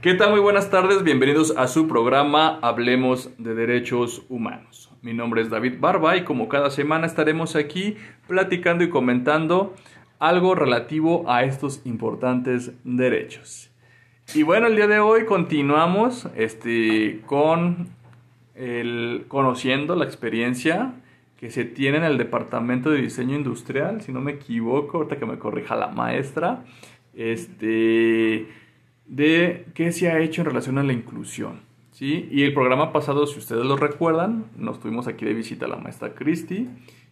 ¿Qué tal? Muy buenas tardes, bienvenidos a su programa Hablemos de Derechos Humanos. Mi nombre es David Barba y como cada semana estaremos aquí platicando y comentando algo relativo a estos importantes derechos. Y bueno, el día de hoy continuamos este, con el, conociendo la experiencia que se tiene en el Departamento de Diseño Industrial, si no me equivoco, ahorita que me corrija la maestra, este de qué se ha hecho en relación a la inclusión. ¿sí? Y el programa pasado, si ustedes lo recuerdan, nos tuvimos aquí de visita a la maestra Cristi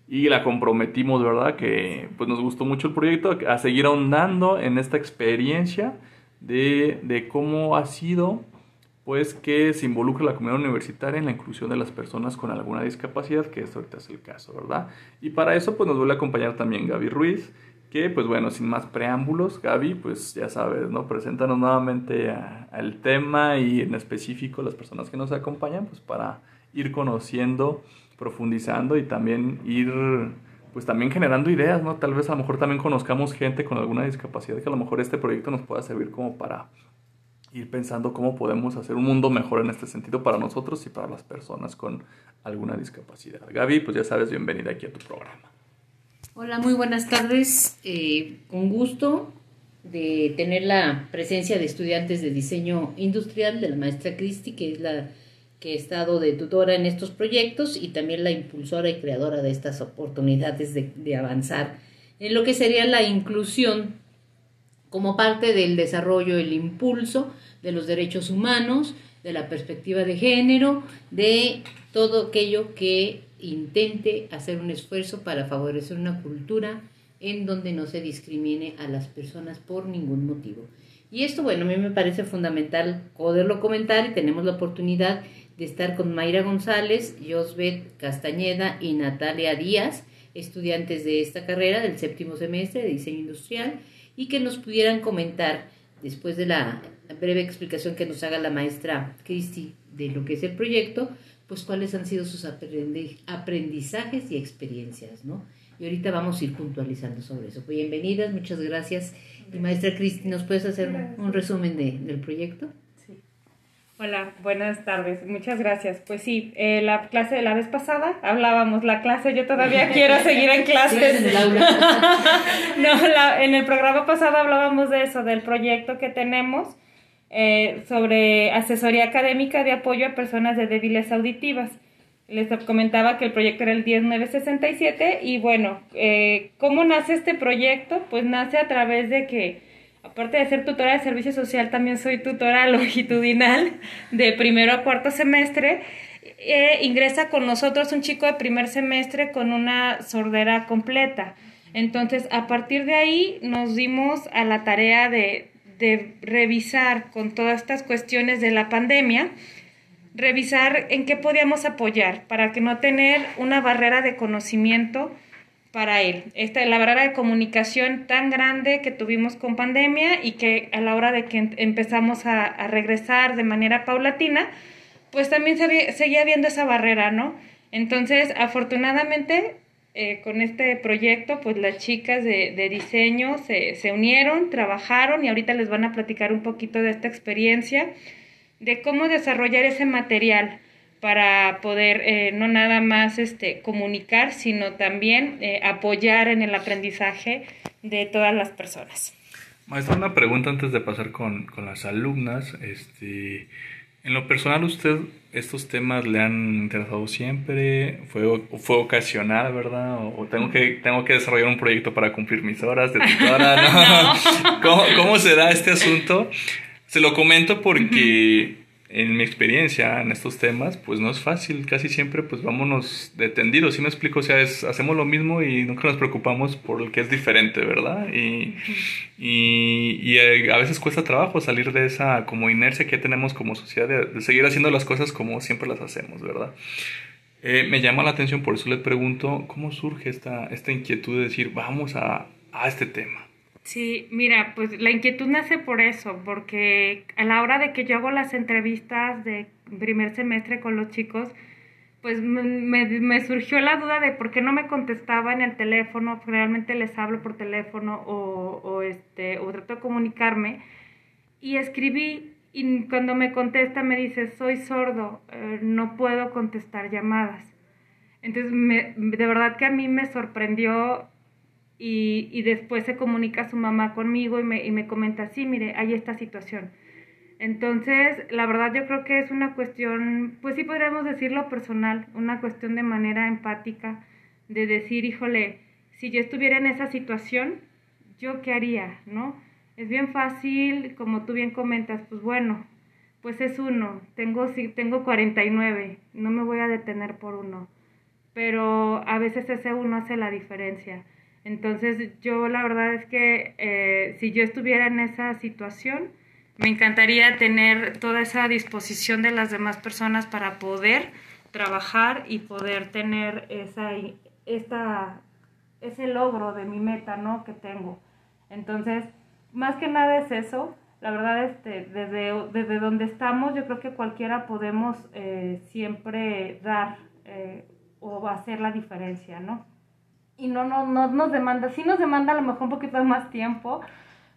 y la comprometimos, ¿verdad? Que pues nos gustó mucho el proyecto, a seguir ahondando en esta experiencia de, de cómo ha sido pues que se involucra la comunidad universitaria en la inclusión de las personas con alguna discapacidad, que esto ahorita es el caso, ¿verdad? Y para eso pues nos vuelve a acompañar también Gaby Ruiz, que pues bueno, sin más preámbulos, Gaby, pues ya sabes, ¿no? Preséntanos nuevamente al tema y en específico las personas que nos acompañan, pues para ir conociendo, profundizando y también ir, pues también generando ideas, ¿no? Tal vez a lo mejor también conozcamos gente con alguna discapacidad que a lo mejor este proyecto nos pueda servir como para ir pensando cómo podemos hacer un mundo mejor en este sentido para nosotros y para las personas con alguna discapacidad. Gaby, pues ya sabes, bienvenida aquí a tu programa. Hola, muy buenas tardes. Eh, con gusto de tener la presencia de estudiantes de diseño industrial de la maestra Cristi, que es la que ha estado de tutora en estos proyectos y también la impulsora y creadora de estas oportunidades de, de avanzar en lo que sería la inclusión como parte del desarrollo, el impulso de los derechos humanos, de la perspectiva de género, de todo aquello que intente hacer un esfuerzo para favorecer una cultura en donde no se discrimine a las personas por ningún motivo. Y esto, bueno, a mí me parece fundamental poderlo comentar y tenemos la oportunidad de estar con Mayra González, Josbet Castañeda y Natalia Díaz, estudiantes de esta carrera del séptimo semestre de diseño industrial, y que nos pudieran comentar, después de la breve explicación que nos haga la maestra Cristi de lo que es el proyecto, pues cuáles han sido sus aprendizajes y experiencias, ¿no? Y ahorita vamos a ir puntualizando sobre eso. Bienvenidas, muchas gracias. Y maestra Cristi, ¿nos puedes hacer un, resumen de, del proyecto? Sí. Hola, buenas tardes, muchas gracias. Pues sí, eh, la clase de la vez pasada hablábamos, la clase, yo todavía quiero seguir en clases. En el aula? no, en el programa pasado hablábamos de eso, del proyecto que tenemos eh, sobre asesoría académica de apoyo a personas de débiles auditivas. Les comentaba que el proyecto era el 10967 y bueno, eh, ¿cómo nace este proyecto? Pues nace a través de que, aparte de ser tutora de servicio social, también soy tutora longitudinal de primero a cuarto semestre. Eh, ingresa con nosotros un chico de primer semestre con una sordera completa. Entonces, a partir de ahí nos dimos a la tarea de, de revisar con todas estas cuestiones de la pandemia, revisar en qué podíamos apoyar para que no tener una barrera de conocimiento para él. Esta la barrera de comunicación tan grande que tuvimos con pandemia y que a la hora de que empezamos a, regresar de manera paulatina, pues también se, seguía viendo esa barrera, ¿no? Entonces, afortunadamente, eh, con este proyecto, pues las chicas de, diseño se, se, unieron, trabajaron y ahorita les van a platicar un poquito de esta experiencia, de cómo desarrollar ese material para poder eh, no nada más este, comunicar, sino también eh, apoyar en el aprendizaje de todas las personas. Maestra, una pregunta antes de pasar con, con las alumnas. Este, en lo personal, ¿usted estos temas le han interesado siempre? ¿Fue, fue ocasional, verdad? ¿O tengo que, tengo que desarrollar un proyecto para cumplir mis horas de tutora? ¿no? ¿Cómo, ¿Cómo se da este asunto? Se lo comento porque en mi experiencia en estos temas, pues no es fácil, casi siempre pues vámonos detendidos, si me explico? O sea, es, hacemos lo mismo y nunca nos preocupamos por lo que es diferente, ¿verdad? Y, y, eh, a veces cuesta trabajo salir de esa como inercia que tenemos como sociedad de, seguir haciendo las cosas como siempre las hacemos, ¿verdad? Eh, me llama la atención, por eso le pregunto, ¿cómo surge esta, esta inquietud de decir, vamos a, a este tema? Sí, mira, pues la inquietud nace por eso, porque a la hora de que yo hago las entrevistas de primer semestre con los chicos, pues me, surgió la duda de por qué no me contestaba en el teléfono, realmente les hablo por teléfono o, o, este, trato de comunicarme, y escribí y cuando me contesta me dice, soy sordo, eh, no puedo contestar llamadas. Entonces, de verdad que a mí me sorprendió y, y, después se comunica su mamá conmigo y me, y me comenta, sí, mire, hay esta situación. Entonces, la verdad yo creo que es una cuestión, pues sí podríamos decirlo personal, una cuestión de manera empática, de decir, híjole, si yo estuviera en esa situación, ¿yo qué haría? ¿No? Es bien fácil, como tú bien comentas, pues bueno, pues es uno, tengo, tengo 49, no me voy a detener por uno, pero a veces ese uno hace la diferencia. Entonces yo la verdad es que eh, si yo estuviera en esa situación, me encantaría tener toda esa disposición de las demás personas para poder trabajar y poder tener esa, esta, ese logro de mi meta, ¿no? Que tengo. Entonces, más que nada es eso. La verdad, este, desde, desde donde estamos, yo creo que cualquiera podemos eh, siempre dar eh, o hacer la diferencia, ¿no? Y no, no, no nos demanda, sí nos demanda a lo mejor un poquito más tiempo,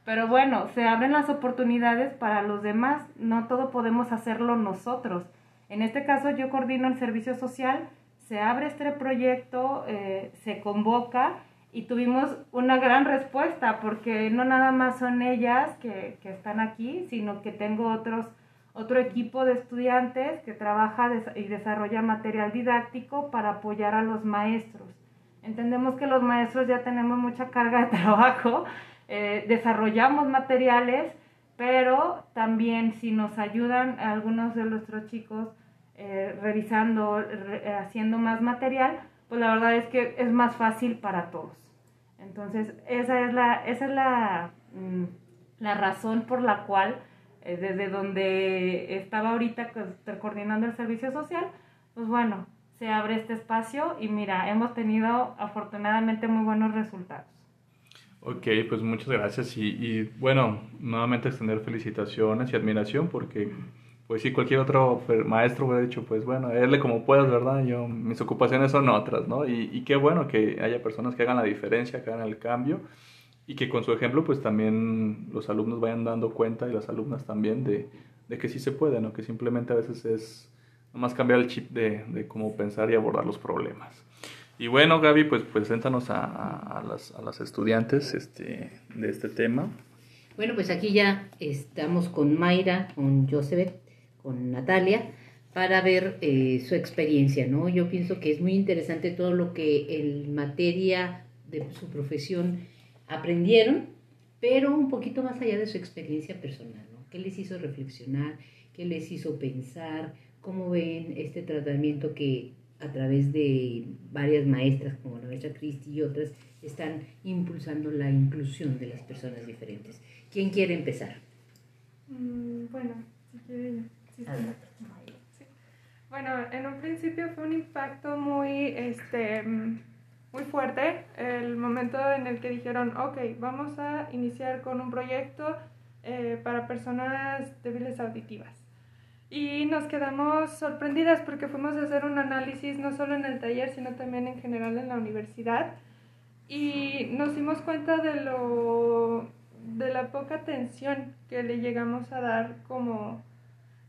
pero bueno, se abren las oportunidades para los demás, no todo podemos hacerlo nosotros. En este caso yo coordino el servicio social, se abre este proyecto, eh, se convoca y tuvimos una gran respuesta porque no nada más son ellas que, que están aquí, sino que tengo otros, otro equipo de estudiantes que trabaja y desarrolla material didáctico para apoyar a los maestros. Entendemos que los maestros ya tenemos mucha carga de trabajo, eh, desarrollamos materiales, pero también si nos ayudan algunos de nuestros chicos eh, revisando, eh, haciendo más material, pues la verdad es que es más fácil para todos. Entonces, esa es la, esa es la, mm, la razón por la cual desde donde estaba ahorita coordinando el servicio social, pues bueno, se abre este espacio y mira, hemos tenido afortunadamente muy buenos resultados. Ok, pues muchas gracias y, bueno, nuevamente extender felicitaciones y admiración porque pues sí, cualquier otro maestro hubiera dicho, pues bueno, él como puedas, ¿verdad? Yo, mis ocupaciones son otras, ¿no? Y, y, qué bueno que haya personas que hagan la diferencia, que hagan el cambio y que con su ejemplo pues también los alumnos vayan dando cuenta y las alumnas también de, de que sí se puede, ¿no? Que simplemente a veces es nomás cambiar el chip de, de cómo pensar y abordar los problemas. Y bueno, Gaby, pues preséntanos a, a, las, a las estudiantes este, de este tema. Bueno, pues aquí ya estamos con Mayra, con Joseph, con Natalia, para ver eh, su experiencia, ¿no? Yo pienso que es muy interesante todo lo que en materia de su profesión aprendieron, pero un poquito más allá de su experiencia personal, ¿no? ¿Qué les hizo reflexionar? ¿Qué les hizo pensar? ¿Cómo ven este tratamiento que a través de varias maestras como la maestra Cristi y otras, están impulsando la inclusión de las personas diferentes. ¿Quién quiere empezar? Mm, bueno, si quiere Sí, Bueno, en un principio fue un impacto muy, este, muy fuerte el momento en el que dijeron, ok, vamos a iniciar con un proyecto eh, para personas débiles auditivas. Y nos quedamos sorprendidas porque fuimos a hacer un análisis no solo en el taller, sino también en general en la universidad. Y nos dimos cuenta de, lo, de la poca atención que le llegamos a dar como,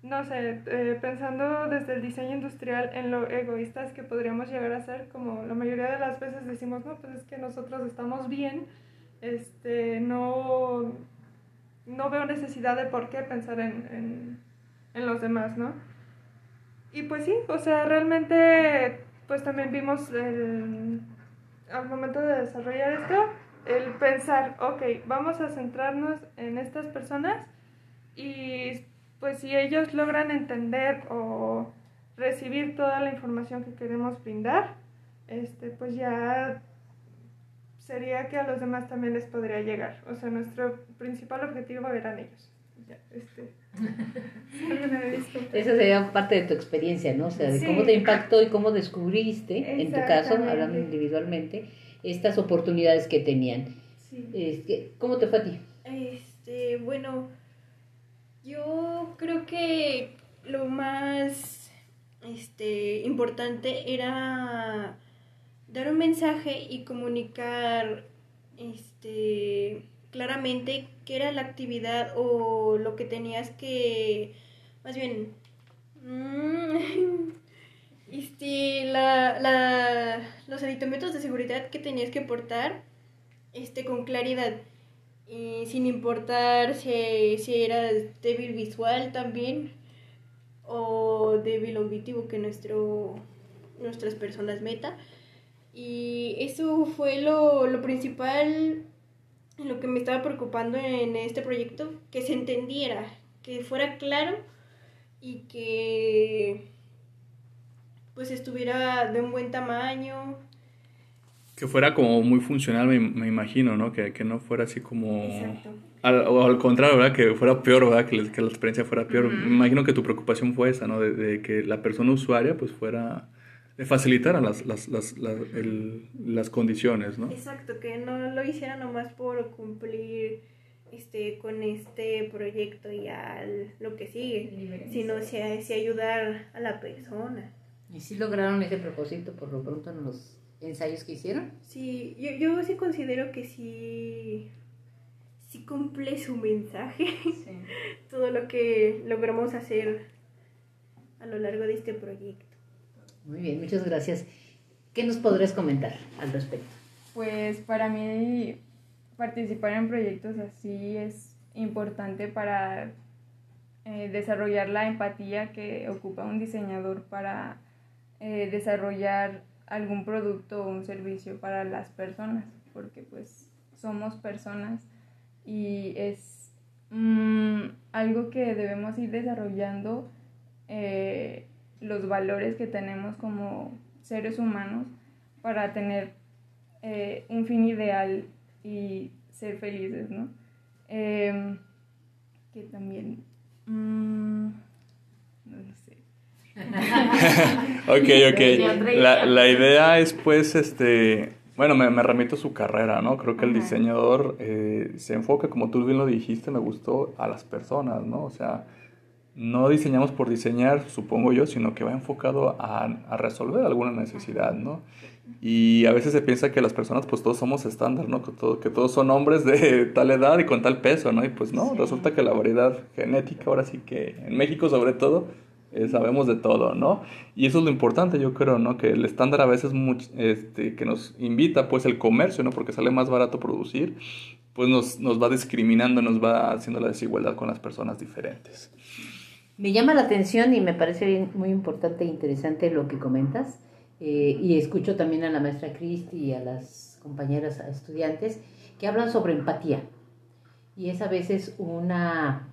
no sé, eh, pensando desde el diseño industrial en lo egoístas que podríamos llegar a ser, como la mayoría de las veces decimos, no, pues es que nosotros estamos bien, este, no, no veo necesidad de por qué pensar en en los demás, ¿no? Y pues sí, o sea, realmente pues también vimos el, al momento de desarrollar esto, el pensar, ok, vamos a centrarnos en estas personas y pues si ellos logran entender o recibir toda la información que queremos brindar, este, pues ya sería que a los demás también les podría llegar. O sea, nuestro principal objetivo eran ellos. Ya, este, Esa sería parte de tu experiencia, ¿no? O sea, de cómo te impactó y cómo descubriste, en tu caso, hablando individualmente, estas oportunidades que tenían. Este, ¿Cómo te fue a ti? Este, bueno, yo creo que lo más este, importante era dar un mensaje y comunicar este, claramente qué era la actividad o lo que tenías que, más bien, este, la, la, los aditamentos de seguridad que tenías que portar este, con claridad. Y sin importar si, si eras débil visual también o débil auditivo que nuestro, nuestras personas meta. Y eso fue lo, lo principal, lo que me estaba preocupando en este proyecto, que se entendiera, que fuera claro y que pues estuviera de un buen tamaño. Que fuera como muy funcional, me, me imagino, ¿no? Que, que, no fuera así como... Al, o al contrario, ¿verdad? Que fuera peor, ¿verdad? Que, que la experiencia fuera peor. Me imagino que tu preocupación fue esa, ¿no? De, de, que la persona usuaria pues fuera... Le facilitaran las, las, las, las, el, las condiciones, ¿no? Exacto, que no lo hiciera nomás por cumplir este, con este proyecto y a lo que sigue, sino si, si ayudar a la persona. ¿Y si lograron ese propósito por lo pronto en los ensayos que hicieron? Sí, yo, yo sí considero que sí, sí cumple su mensaje, sí. todo lo que logramos hacer a lo largo de este proyecto. Muy bien, muchas gracias. ¿Qué nos podrías comentar al respecto? Pues para mí participar en proyectos así es importante para eh, desarrollar la empatía que ocupa un diseñador para eh, desarrollar algún producto o un servicio para las personas, porque pues somos personas y es mmm, algo que debemos ir desarrollando eh, los valores que tenemos como seres humanos para tener eh, un fin ideal y ser felices, ¿no? Eh, que también... Mmm, no lo sé. ok, ok. La, la, idea es pues, este, bueno, me, me, remito a su carrera, ¿no? Creo que el diseñador eh, se enfoca, como tú bien lo dijiste, me gustó, a las personas, ¿no? O sea, no diseñamos por diseñar, supongo yo, sino que va enfocado a, a, resolver alguna necesidad, ¿no? Y a veces se piensa que las personas, pues todos somos estándar, ¿no? Que, todo, que todos son hombres de tal edad y con tal peso, ¿no? Y pues no, sí. resulta que la variedad genética, ahora sí que en México sobre todo, eh, sabemos de todo, ¿no? Y eso es lo importante, yo creo, ¿no? Que el estándar a veces much, este, que nos invita, pues, el comercio, ¿no? Porque sale más barato producir, pues nos, nos va discriminando, nos va haciendo la desigualdad con las personas diferentes. Me llama la atención y me parece muy importante e interesante lo que comentas. Eh, y escucho también a la maestra Cristi y a las compañeras estudiantes que hablan sobre empatía. Y es a veces una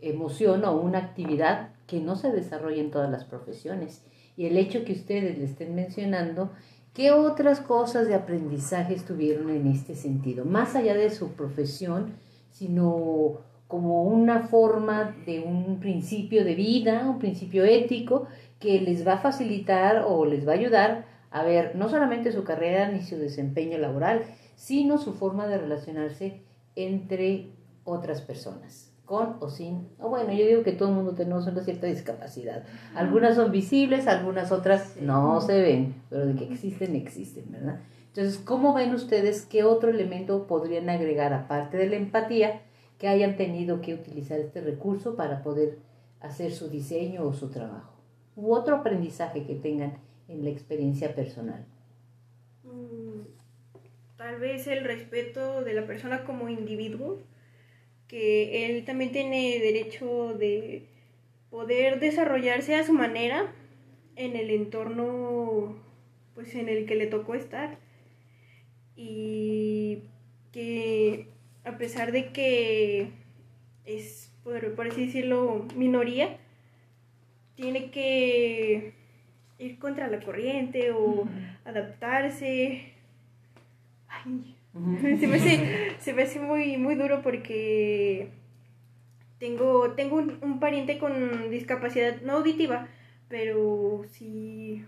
emoción o una actividad que no se desarrolla en todas las profesiones. Y el hecho que ustedes le estén mencionando, ¿qué otras cosas de aprendizaje estuvieron en este sentido? Más allá de su profesión, sino como una forma de un principio de vida, un principio ético que les va a facilitar o les va a ayudar a ver no solamente su carrera ni su desempeño laboral, sino su forma de relacionarse entre otras personas con o sin, o bueno, yo digo que todo el mundo tenemos una cierta discapacidad. Algunas son visibles, algunas otras no se ven, pero de que existen, existen, ¿verdad? Entonces, ¿cómo ven ustedes qué otro elemento podrían agregar, aparte de la empatía, que hayan tenido que utilizar este recurso para poder hacer su diseño o su trabajo? U otro aprendizaje que tengan en la experiencia personal. Tal vez el respeto de la persona como individuo que él también tiene derecho de poder desarrollarse a su manera en el entorno pues en el que le tocó estar y que a pesar de que es por, por así decirlo minoría tiene que ir contra la corriente o uh -huh. adaptarse Ay, se me hace, se me hace muy, muy duro porque tengo, tengo un, un, pariente con discapacidad no auditiva, pero sí,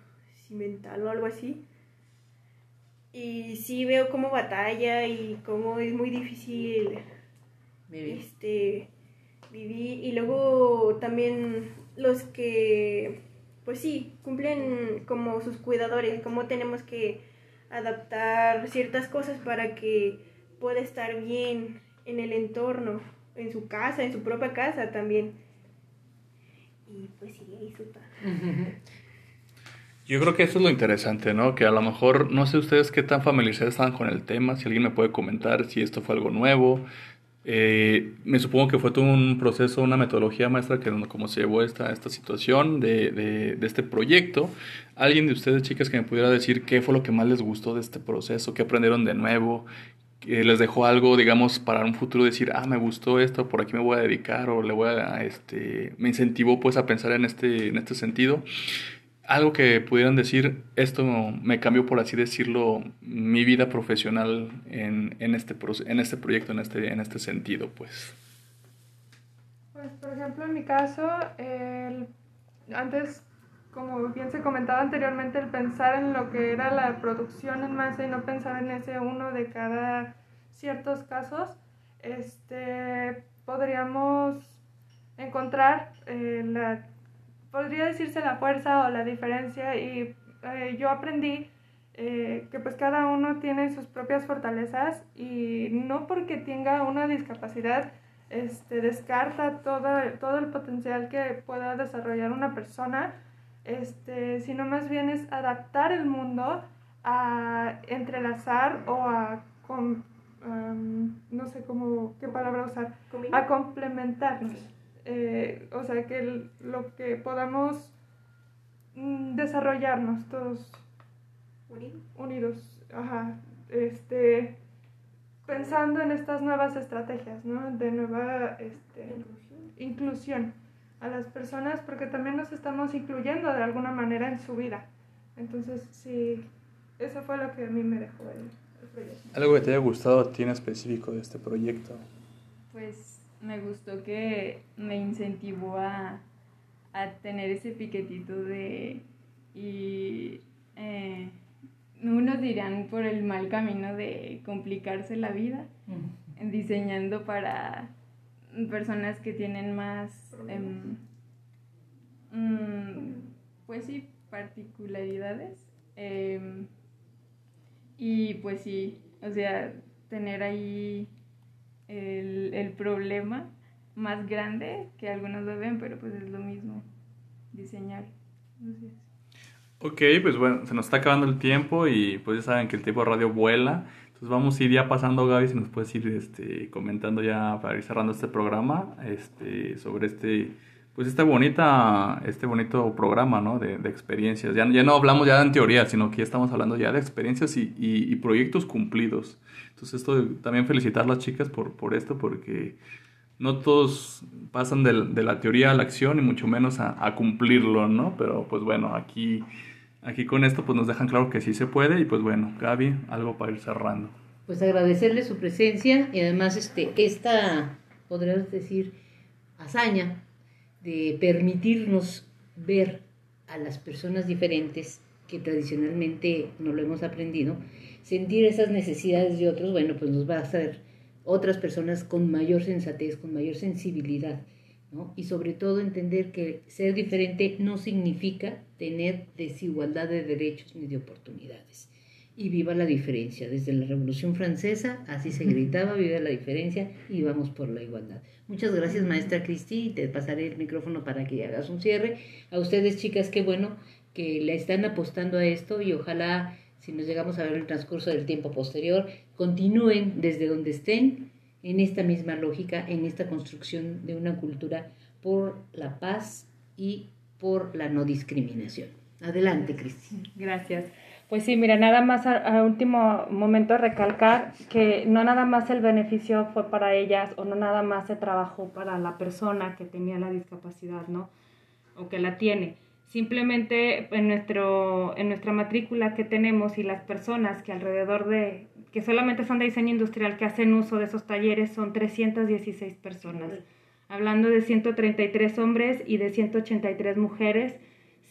sí mental o algo así. Y sí veo cómo batalla y cómo es muy difícil Vivir. este vivir. Y luego también los que, pues sí, cumplen como sus cuidadores, cómo tenemos que adaptar ciertas cosas para que puede estar bien en el entorno, en su casa, en su propia casa también. Y pues sí, disfrutar. Yo creo que eso es lo interesante, ¿no? Que a lo mejor, no sé ustedes qué tan familiarizados están con el tema, si alguien me puede comentar si esto fue algo nuevo. Eh, me supongo que fue todo un proceso, una metodología maestra que como se llevó esta, esta situación de, de, de, este proyecto. Alguien de ustedes, chicas, que me pudiera decir qué fue lo que más les gustó de este proceso, qué aprendieron de nuevo, les dejó algo, digamos, para un futuro decir, ah, me gustó esto, por aquí me voy a dedicar o le voy a, este, me incentivó pues a pensar en este, en este sentido algo que pudieran decir, esto me cambió, por así decirlo, mi vida profesional en, en, este, en este proyecto, en este, en este sentido, pues. Pues, por ejemplo, en mi caso, el, antes, como bien se comentaba anteriormente, el pensar en lo que era la producción en masa y no pensar en ese uno de cada ciertos casos, este, podríamos encontrar eh, la podría decirse la fuerza o la diferencia y eh, yo aprendí eh, que pues cada uno tiene sus propias fortalezas y no porque tenga una discapacidad este, descarta todo, todo el potencial que pueda desarrollar una persona, este, sino más bien es adaptar el mundo a entrelazar o a, no sé cómo, qué palabra usar, a complementarnos. Eh, o sea, que lo que podamos mm, desarrollarnos todos unidos, ajá, este, pensando en estas nuevas estrategias, ¿no? De nueva este, inclusión. a las personas, porque también nos estamos incluyendo de alguna manera en su vida. Entonces, sí, eso fue lo que a mí me dejó el, el proyecto. ¿Algo que te haya gustado a ti en específico de este proyecto? Pues me gustó que me incentivó a, tener ese piquetito de... Y eh, unos dirán por el mal camino de complicarse la vida, diseñando para personas que tienen más, em, mm, pues sí, particularidades. Em, y pues sí, o sea, tener ahí el, el problema más grande que algunos lo ven, pero pues es lo mismo, diseñar. Ok, pues bueno, se nos está acabando el tiempo y pues ya saben que el tiempo de radio vuela. Entonces vamos a ir ya pasando, Gaby, si nos puedes ir este, comentando ya para ir cerrando este programa este, sobre este, pues esta bonita, este bonito programa, ¿no? De, de experiencias. Ya, ya, no hablamos ya en teoría, sino que ya estamos hablando ya de experiencias y, y, y proyectos cumplidos. Entonces esto también felicitar a las chicas por, por esto, porque no todos pasan de, de, la teoría a la acción y mucho menos a, a, cumplirlo, ¿no? Pero pues bueno, aquí, aquí con esto pues nos dejan claro que sí se puede y pues bueno, Gaby, algo para ir cerrando. Pues agradecerle su presencia y además este, esta, podríamos decir, hazaña de permitirnos ver a las personas diferentes que tradicionalmente no lo hemos aprendido sentir esas necesidades de otros, bueno, pues nos va a hacer otras personas con mayor sensatez, con mayor sensibilidad, ¿no? Y sobre todo entender que ser diferente no significa tener desigualdad de derechos ni de oportunidades. Y viva la diferencia. Desde la Revolución Francesa así se gritaba, viva la diferencia y vamos por la igualdad. Muchas gracias, maestra Cristi. Te pasaré el micrófono para que hagas un cierre. A ustedes, chicas, qué bueno que le están apostando a esto y ojalá si nos llegamos a ver en el transcurso del tiempo posterior, continúen desde donde estén en esta misma lógica, en esta construcción de una cultura por la paz y por la no discriminación. Adelante, Cristi. Gracias. Pues sí, mira, nada más a, último momento recalcar que no nada más el beneficio fue para ellas o no nada más se trabajó para la persona que tenía la discapacidad, ¿no? O que la tiene Simplemente en, nuestro, en nuestra matrícula que tenemos y las personas que alrededor de, que solamente son de diseño industrial, que hacen uso de esos talleres, son 316 personas. Hablando de 133 hombres y de 183 mujeres,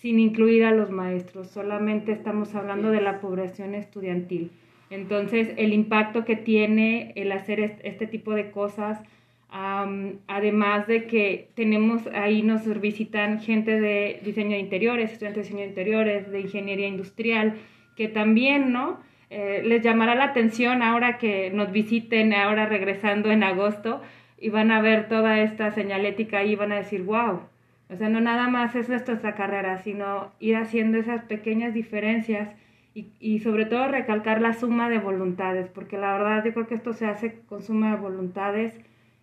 sin incluir a los maestros. Solamente estamos hablando de la población estudiantil. Entonces, el impacto que tiene el hacer este tipo de cosas, además de que tenemos ahí nos visitan gente de diseño de interiores, estudiantes de diseño de interiores, de ingeniería industrial, que también, ¿no? eh, les llamará la atención ahora que nos visiten, ahora regresando en agosto, y van a ver toda esta señalética y van a decir, wow. O sea, no nada más es nuestra carrera, sino ir haciendo esas pequeñas diferencias y, y, sobre todo recalcar la suma de voluntades, porque la verdad yo creo que esto se hace con suma de voluntades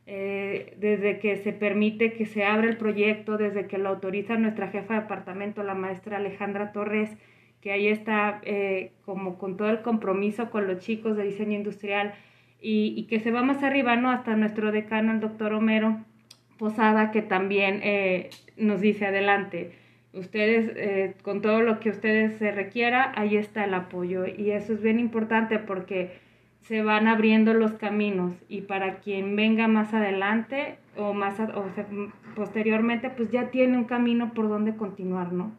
eh, desde que se permite que se abra el proyecto, desde que lo autoriza nuestra jefa de departamento, la maestra Alejandra Torres, que ahí está eh, como con todo el compromiso con los chicos de diseño industrial y, y, que se va más arriba, ¿no? Hasta nuestro decano, el doctor Homero Posada, que también eh, nos dice adelante. Ustedes, con todo lo que ustedes se requiera, ahí está el apoyo. Y eso es bien importante porque se van abriendo los caminos y para quien venga más adelante o más posteriormente pues ya tiene un camino por donde continuar, ¿no?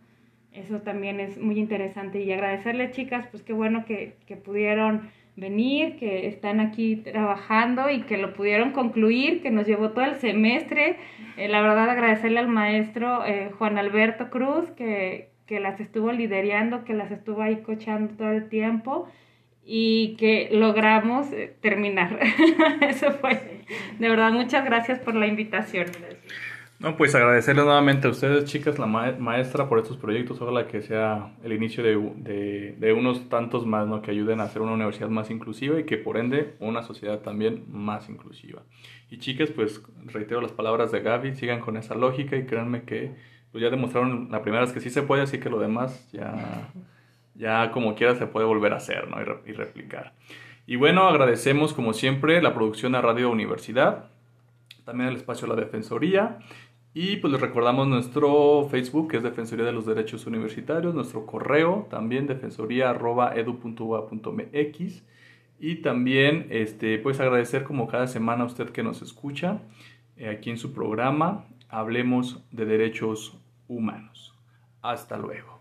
Eso también es muy interesante y agradecerle chicas pues qué bueno que, que pudieron venir, que están aquí trabajando y que lo pudieron concluir, que nos llevó todo el semestre. Eh, la verdad agradecerle al maestro eh, Juan Alberto Cruz que, que las estuvo liderando, que las estuvo ahí cochando todo el tiempo y que logramos eh, terminar. Eso fue. De verdad, muchas gracias por la invitación. No, pues agradecerles nuevamente a ustedes, chicas, la maestra, por estos proyectos. Ojalá que sea el inicio de, de, unos tantos más, ¿no? Que ayuden a hacer una universidad más inclusiva y que por ende una sociedad también más inclusiva. Y chicas, pues reitero las palabras de Gaby, sigan con esa lógica y créanme que pues ya demostraron la primera vez que sí se puede, así que lo demás ya ya como quiera se puede volver a hacer ¿no? y, replicar. Y bueno, agradecemos como siempre la producción de Radio Universidad, también el espacio de la Defensoría y pues les recordamos nuestro Facebook que es Defensoría de los Derechos Universitarios, nuestro correo también defensoría.edu.ua.mx y también este, pues agradecer como cada semana a usted que nos escucha eh, aquí en su programa Hablemos de Derechos Humanos. Hasta luego.